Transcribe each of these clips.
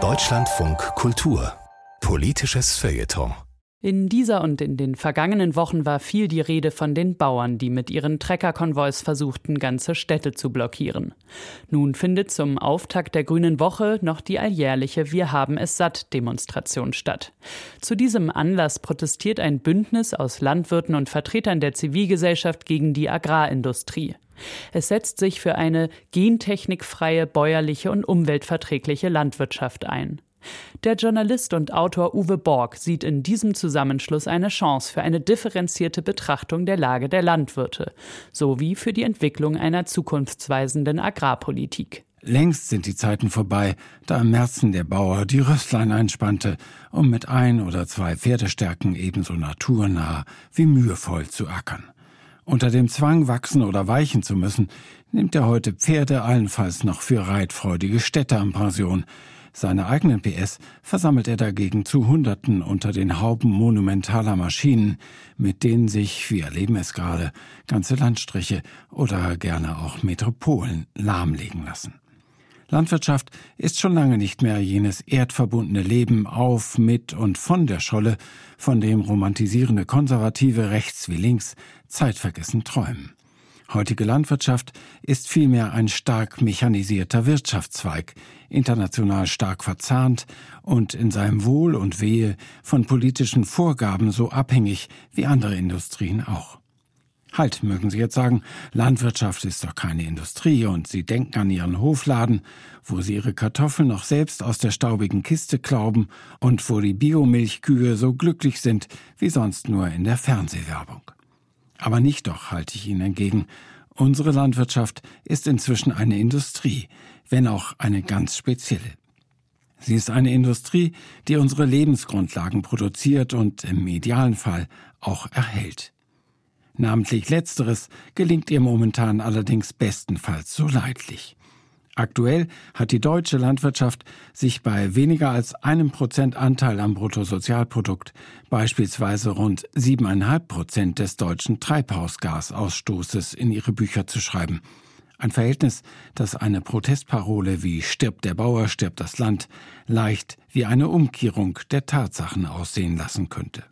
Deutschlandfunk Kultur Politisches Feuilleton in dieser und in den vergangenen Wochen war viel die Rede von den Bauern, die mit ihren Treckerkonvois versuchten, ganze Städte zu blockieren. Nun findet zum Auftakt der Grünen Woche noch die alljährliche Wir haben es satt Demonstration statt. Zu diesem Anlass protestiert ein Bündnis aus Landwirten und Vertretern der Zivilgesellschaft gegen die Agrarindustrie. Es setzt sich für eine gentechnikfreie, bäuerliche und umweltverträgliche Landwirtschaft ein. Der Journalist und Autor Uwe Borg sieht in diesem Zusammenschluss eine Chance für eine differenzierte Betrachtung der Lage der Landwirte sowie für die Entwicklung einer zukunftsweisenden Agrarpolitik. Längst sind die Zeiten vorbei, da im Märzen der Bauer die Röstlein einspannte, um mit ein oder zwei Pferdestärken ebenso naturnah wie mühevoll zu ackern. Unter dem Zwang, wachsen oder weichen zu müssen, nimmt er heute Pferde allenfalls noch für reitfreudige Städte am Pension, seine eigenen PS versammelt er dagegen zu Hunderten unter den Hauben monumentaler Maschinen, mit denen sich, wir erleben es gerade, ganze Landstriche oder gerne auch Metropolen lahmlegen lassen. Landwirtschaft ist schon lange nicht mehr jenes erdverbundene Leben auf, mit und von der Scholle, von dem romantisierende Konservative rechts wie links zeitvergessen träumen. Heutige Landwirtschaft ist vielmehr ein stark mechanisierter Wirtschaftszweig, international stark verzahnt und in seinem Wohl und Wehe von politischen Vorgaben so abhängig wie andere Industrien auch. Halt, mögen Sie jetzt sagen, Landwirtschaft ist doch keine Industrie und Sie denken an Ihren Hofladen, wo Sie Ihre Kartoffeln noch selbst aus der staubigen Kiste klauben und wo die Biomilchkühe so glücklich sind wie sonst nur in der Fernsehwerbung. Aber nicht doch, halte ich Ihnen entgegen. Unsere Landwirtschaft ist inzwischen eine Industrie, wenn auch eine ganz spezielle. Sie ist eine Industrie, die unsere Lebensgrundlagen produziert und im medialen Fall auch erhält. Namentlich letzteres gelingt ihr momentan allerdings bestenfalls so leidlich. Aktuell hat die deutsche Landwirtschaft sich bei weniger als einem Prozent Anteil am Bruttosozialprodukt, beispielsweise rund siebeneinhalb Prozent des deutschen Treibhausgasausstoßes in ihre Bücher zu schreiben. Ein Verhältnis, das eine Protestparole wie stirbt der Bauer, stirbt das Land leicht wie eine Umkehrung der Tatsachen aussehen lassen könnte.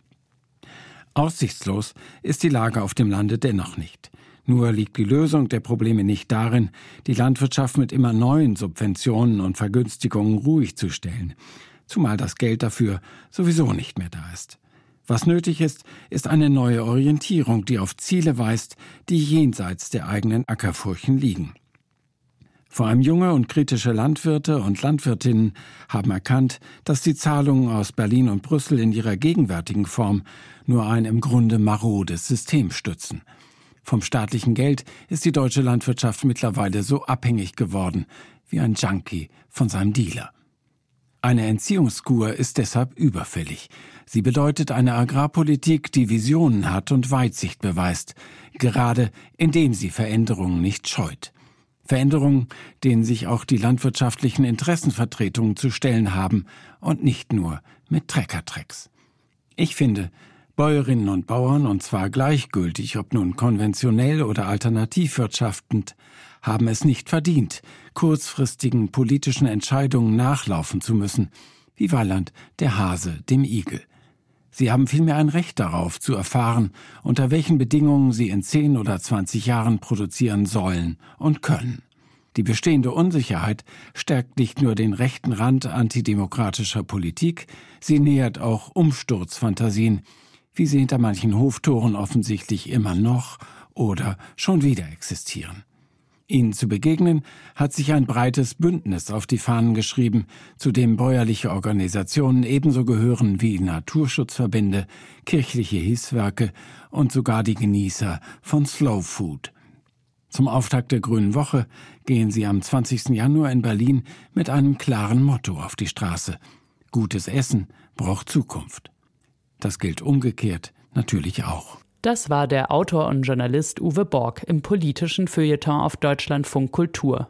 Aussichtslos ist die Lage auf dem Lande dennoch nicht. Nur liegt die Lösung der Probleme nicht darin, die Landwirtschaft mit immer neuen Subventionen und Vergünstigungen ruhig zu stellen, zumal das Geld dafür sowieso nicht mehr da ist. Was nötig ist, ist eine neue Orientierung, die auf Ziele weist, die jenseits der eigenen Ackerfurchen liegen. Vor allem junge und kritische Landwirte und Landwirtinnen haben erkannt, dass die Zahlungen aus Berlin und Brüssel in ihrer gegenwärtigen Form nur ein im Grunde marodes System stützen – vom staatlichen Geld ist die deutsche Landwirtschaft mittlerweile so abhängig geworden wie ein Junkie von seinem Dealer. Eine Entziehungskur ist deshalb überfällig. Sie bedeutet eine Agrarpolitik, die Visionen hat und Weitsicht beweist, gerade indem sie Veränderungen nicht scheut. Veränderungen, denen sich auch die landwirtschaftlichen Interessenvertretungen zu stellen haben und nicht nur mit Treckertrecks. Ich finde, Bäuerinnen und Bauern, und zwar gleichgültig, ob nun konventionell oder alternativwirtschaftend, haben es nicht verdient, kurzfristigen politischen Entscheidungen nachlaufen zu müssen, wie Walland der Hase dem Igel. Sie haben vielmehr ein Recht darauf, zu erfahren, unter welchen Bedingungen sie in zehn oder zwanzig Jahren produzieren sollen und können. Die bestehende Unsicherheit stärkt nicht nur den rechten Rand antidemokratischer Politik, sie nähert auch Umsturzfantasien, wie sie hinter manchen Hoftoren offensichtlich immer noch oder schon wieder existieren. Ihnen zu begegnen hat sich ein breites Bündnis auf die Fahnen geschrieben, zu dem bäuerliche Organisationen ebenso gehören wie Naturschutzverbände, kirchliche Hilfswerke und sogar die Genießer von Slow Food. Zum Auftakt der Grünen Woche gehen sie am 20. Januar in Berlin mit einem klaren Motto auf die Straße. Gutes Essen braucht Zukunft. Das gilt umgekehrt natürlich auch. Das war der Autor und Journalist Uwe Borg im politischen Feuilleton auf Deutschlandfunk Kultur.